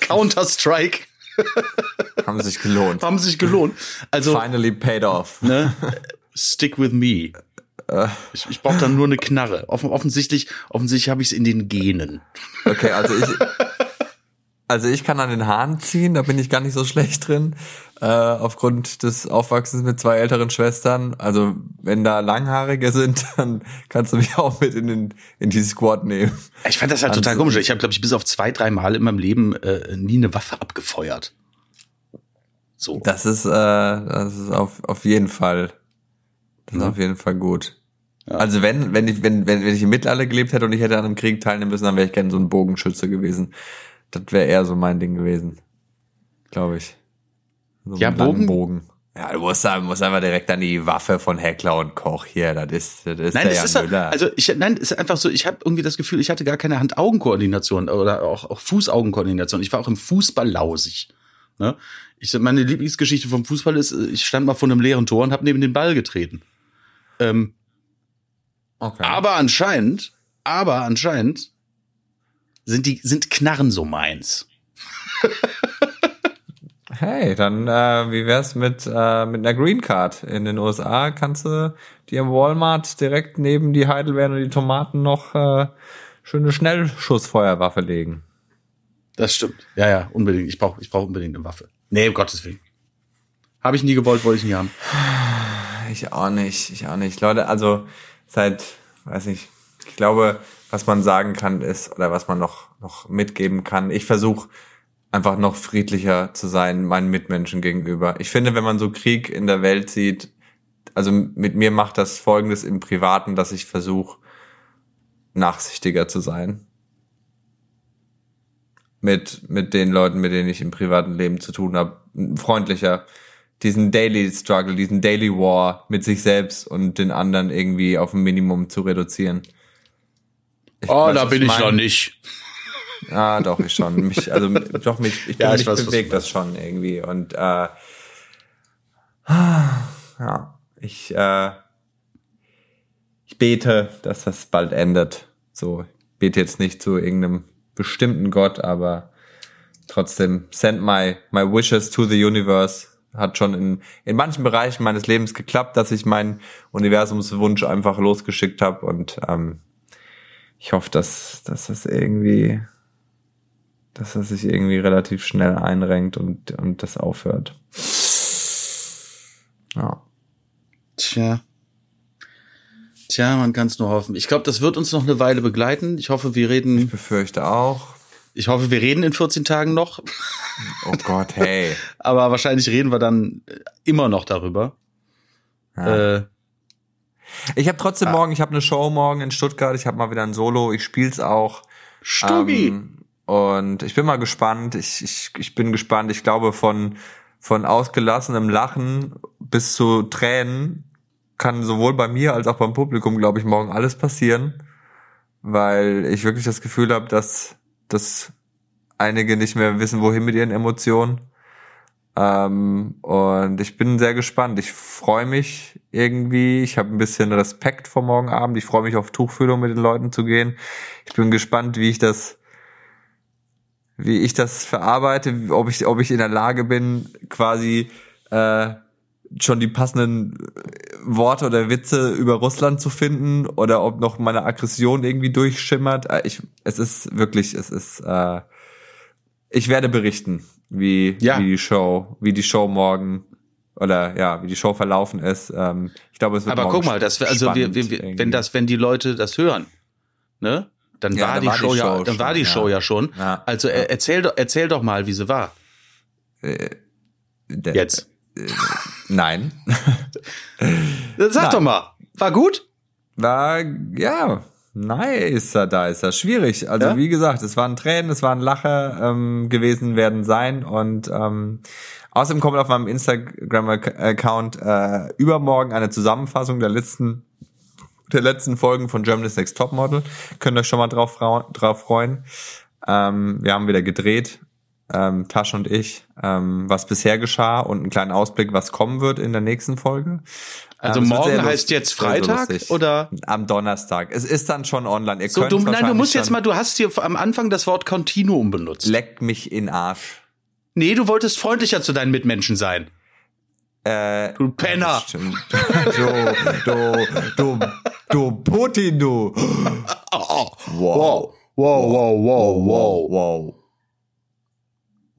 Counter-Strike haben sich gelohnt. Haben sich gelohnt. Also finally paid off. Ne, Stick with me. Äh. Ich, ich brauche dann nur eine Knarre. Offen, offensichtlich, offensichtlich habe ich es in den Genen. Okay, also ich. Also ich kann an den Haaren ziehen, da bin ich gar nicht so schlecht drin. Äh, aufgrund des Aufwachsens mit zwei älteren Schwestern. Also wenn da Langhaarige sind, dann kannst du mich auch mit in, den, in die Squad nehmen. Ich fand das halt total komisch. Ich habe, glaube ich, bis auf zwei, drei Mal in meinem Leben äh, nie eine Waffe abgefeuert. So. Das ist, äh, das ist auf, auf jeden Fall. Das ist auf jeden Fall gut. Ja. Also wenn, wenn ich, wenn, wenn, wenn ich im Mittelalter gelebt hätte und ich hätte an einem Krieg teilnehmen müssen, dann wäre ich gerne so ein Bogenschütze gewesen. Das wäre eher so mein Ding gewesen. Glaube ich. So ja, Bogen. Bogen. Ja, du musst, musst einfach direkt an die Waffe von Heckler und Koch hier. Das ist, das ist nein, der das Jan ist Müller. Also ich, nein, ist einfach so. Ich habe irgendwie das Gefühl, ich hatte gar keine Hand-Augen-Koordination oder auch, auch Fuß-Augen-Koordination. Ich war auch im Fußball lausig. Ne? Ich meine Lieblingsgeschichte vom Fußball ist, ich stand mal vor einem leeren Tor und habe neben den Ball getreten. Ähm, okay. Aber anscheinend, aber anscheinend sind die sind Knarren so meins. hey, dann äh, wie wär's mit äh, mit einer Green Card in den USA? Kannst du dir im Walmart direkt neben die Heidelbeeren und die Tomaten noch äh, schöne Schnellschussfeuerwaffe legen? Das stimmt. Ja, ja, unbedingt. Ich brauche ich brauch unbedingt eine Waffe. Nee, um Gottes Willen. Habe ich nie gewollt, wollte ich nie haben. Ich auch nicht, ich auch nicht. Leute, also seit, weiß nicht, ich glaube, was man sagen kann ist, oder was man noch, noch mitgeben kann, ich versuche einfach noch friedlicher zu sein meinen Mitmenschen gegenüber. Ich finde, wenn man so Krieg in der Welt sieht, also mit mir macht das Folgendes im Privaten, dass ich versuche, nachsichtiger zu sein mit, mit den Leuten, mit denen ich im privaten Leben zu tun habe, freundlicher. Diesen Daily Struggle, diesen Daily War mit sich selbst und den anderen irgendwie auf ein Minimum zu reduzieren. Ich oh, weiß, da bin ich, mein. noch nicht. Ah, doch, ich schon. Mich, also doch mich, ich, ja, mich weiß, bewegt das schon irgendwie. Und äh, ja, ich, äh, ich bete, dass das bald endet. So, ich bete jetzt nicht zu irgendeinem bestimmten Gott, aber trotzdem send my, my wishes to the universe. Hat schon in, in manchen Bereichen meines Lebens geklappt, dass ich meinen Universumswunsch einfach losgeschickt habe und ähm, ich hoffe, dass, dass das irgendwie, dass das sich irgendwie relativ schnell einrenkt und, und das aufhört. Ja. Tja. Tja, man kann es nur hoffen. Ich glaube, das wird uns noch eine Weile begleiten. Ich hoffe, wir reden. Ich befürchte auch. Ich hoffe, wir reden in 14 Tagen noch. Oh Gott, hey. Aber wahrscheinlich reden wir dann immer noch darüber. Ja. Äh, ich habe trotzdem ah. morgen, ich habe eine Show morgen in Stuttgart. Ich habe mal wieder ein Solo. Ich spiel's auch. Stuggi. Ähm, und ich bin mal gespannt. Ich, ich, ich bin gespannt. Ich glaube, von, von ausgelassenem Lachen bis zu Tränen kann sowohl bei mir als auch beim Publikum, glaube ich, morgen alles passieren, weil ich wirklich das Gefühl habe, dass, dass einige nicht mehr wissen, wohin mit ihren Emotionen. Ähm, und ich bin sehr gespannt. Ich freue mich irgendwie. Ich habe ein bisschen Respekt vor morgen Abend. Ich freue mich auf Tuchfühlung mit den Leuten zu gehen. Ich bin gespannt, wie ich das wie ich das verarbeite, ob ich, ob ich in der Lage bin, quasi äh, schon die passenden Worte oder Witze über Russland zu finden oder ob noch meine Aggression irgendwie durchschimmert. Äh, ich, es ist wirklich, es ist, äh, ich werde berichten, wie, ja. wie die Show, wie die Show morgen oder ja, wie die Show verlaufen ist. Ähm, ich glaube, es wird Aber guck mal, das, also wir, wir, wir, wenn das, wenn die Leute das hören, ne, dann ja, war, dann die, war Show ja, dann war die Show ja schon. Ja. Also ja. erzähl doch, erzähl doch mal, wie sie war. Äh, Jetzt. Äh, nein. Sag nein. doch mal, war gut? War, ja, nice, da ist das schwierig. Also ja? wie gesagt, es waren Tränen, es waren Lacher ähm, gewesen werden sein und ähm, außerdem kommt auf meinem Instagram-Account äh, übermorgen eine Zusammenfassung der letzten der letzten Folgen von Germany's Next Topmodel. Könnt euch schon mal drauf, drauf freuen. Ähm, wir haben wieder gedreht ähm, Tasch und ich, ähm, was bisher geschah und einen kleinen Ausblick, was kommen wird in der nächsten Folge. Also ähm, morgen heißt jetzt Freitag oder am Donnerstag. Es ist dann schon online. Ihr so, du, nein, du musst jetzt mal, du hast hier am Anfang das Wort Continuum benutzt. Leck mich in Arsch. Nee, du wolltest freundlicher zu deinen Mitmenschen sein. Äh, du Penner. du, du, du, du Putin, du. Oh, wow. Wow, wow, wow, wow, wow. wow.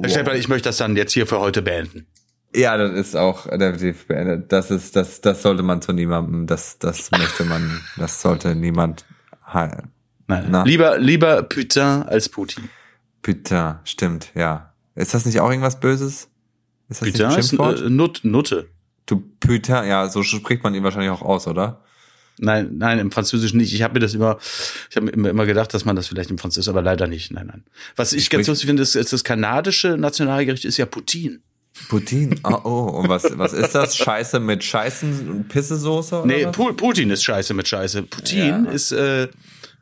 Herr Steppert, ich möchte das dann jetzt hier für heute beenden. Ja, das ist auch definitiv beendet. Das ist, das, das sollte man zu niemandem, das, das möchte man, das sollte niemand Nein. Na? Lieber, lieber Putain als Putin. Putain, stimmt, ja. Ist das nicht auch irgendwas Böses? Ist das Putain nicht ein Schimpfwort? Ist, äh, Nut, Nutte. Du Putain, ja, so spricht man ihn wahrscheinlich auch aus, oder? Nein, nein, im Französischen nicht. Ich habe mir das immer, ich habe mir immer gedacht, dass man das vielleicht im Französischen, aber leider nicht. Nein, nein. Was ich, ich ganz lustig finde, ist, ist das kanadische Nationalgericht ist ja Putin. Putin. Oh, oh. Und was, was ist das? Scheiße mit Scheißen und Pissesoße? nee, Pu Putin ist Scheiße mit Scheiße. Putin ja. ist, äh,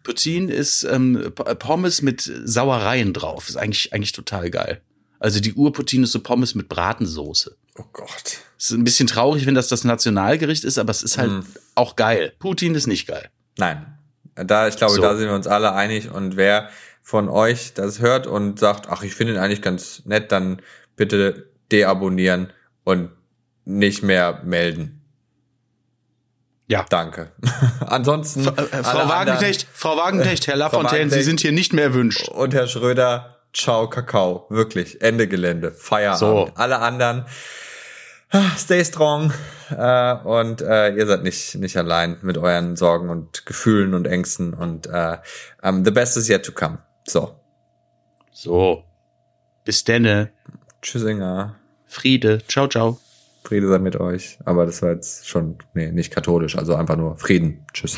Putin ist ähm, Pommes mit Sauereien drauf. Ist eigentlich, eigentlich total geil. Also die Urputin ist so Pommes mit Bratensoße. Oh Gott. Ist ein bisschen traurig, wenn das das Nationalgericht ist, aber es ist halt mm. auch geil. Putin ist nicht geil. Nein. Da, ich glaube, so. da sind wir uns alle einig. Und wer von euch das hört und sagt, ach, ich finde ihn eigentlich ganz nett, dann bitte deabonnieren und nicht mehr melden. Ja. Danke. Ansonsten. F äh, Frau Wagenknecht, Frau Wagenknecht, Herr Lafontaine, Sie sind hier nicht mehr erwünscht. Und Herr Schröder, ciao, Kakao. Wirklich. Ende Gelände. Feierabend. So. Alle anderen, stay strong. Äh, und äh, ihr seid nicht, nicht allein mit euren Sorgen und Gefühlen und Ängsten. Und äh, um, the best is yet to come. So. So. Bis denne. Tschüssinger. Friede. Ciao, ciao. Friede sei mit euch. Aber das war jetzt schon, nee, nicht katholisch, also einfach nur Frieden. Tschüss.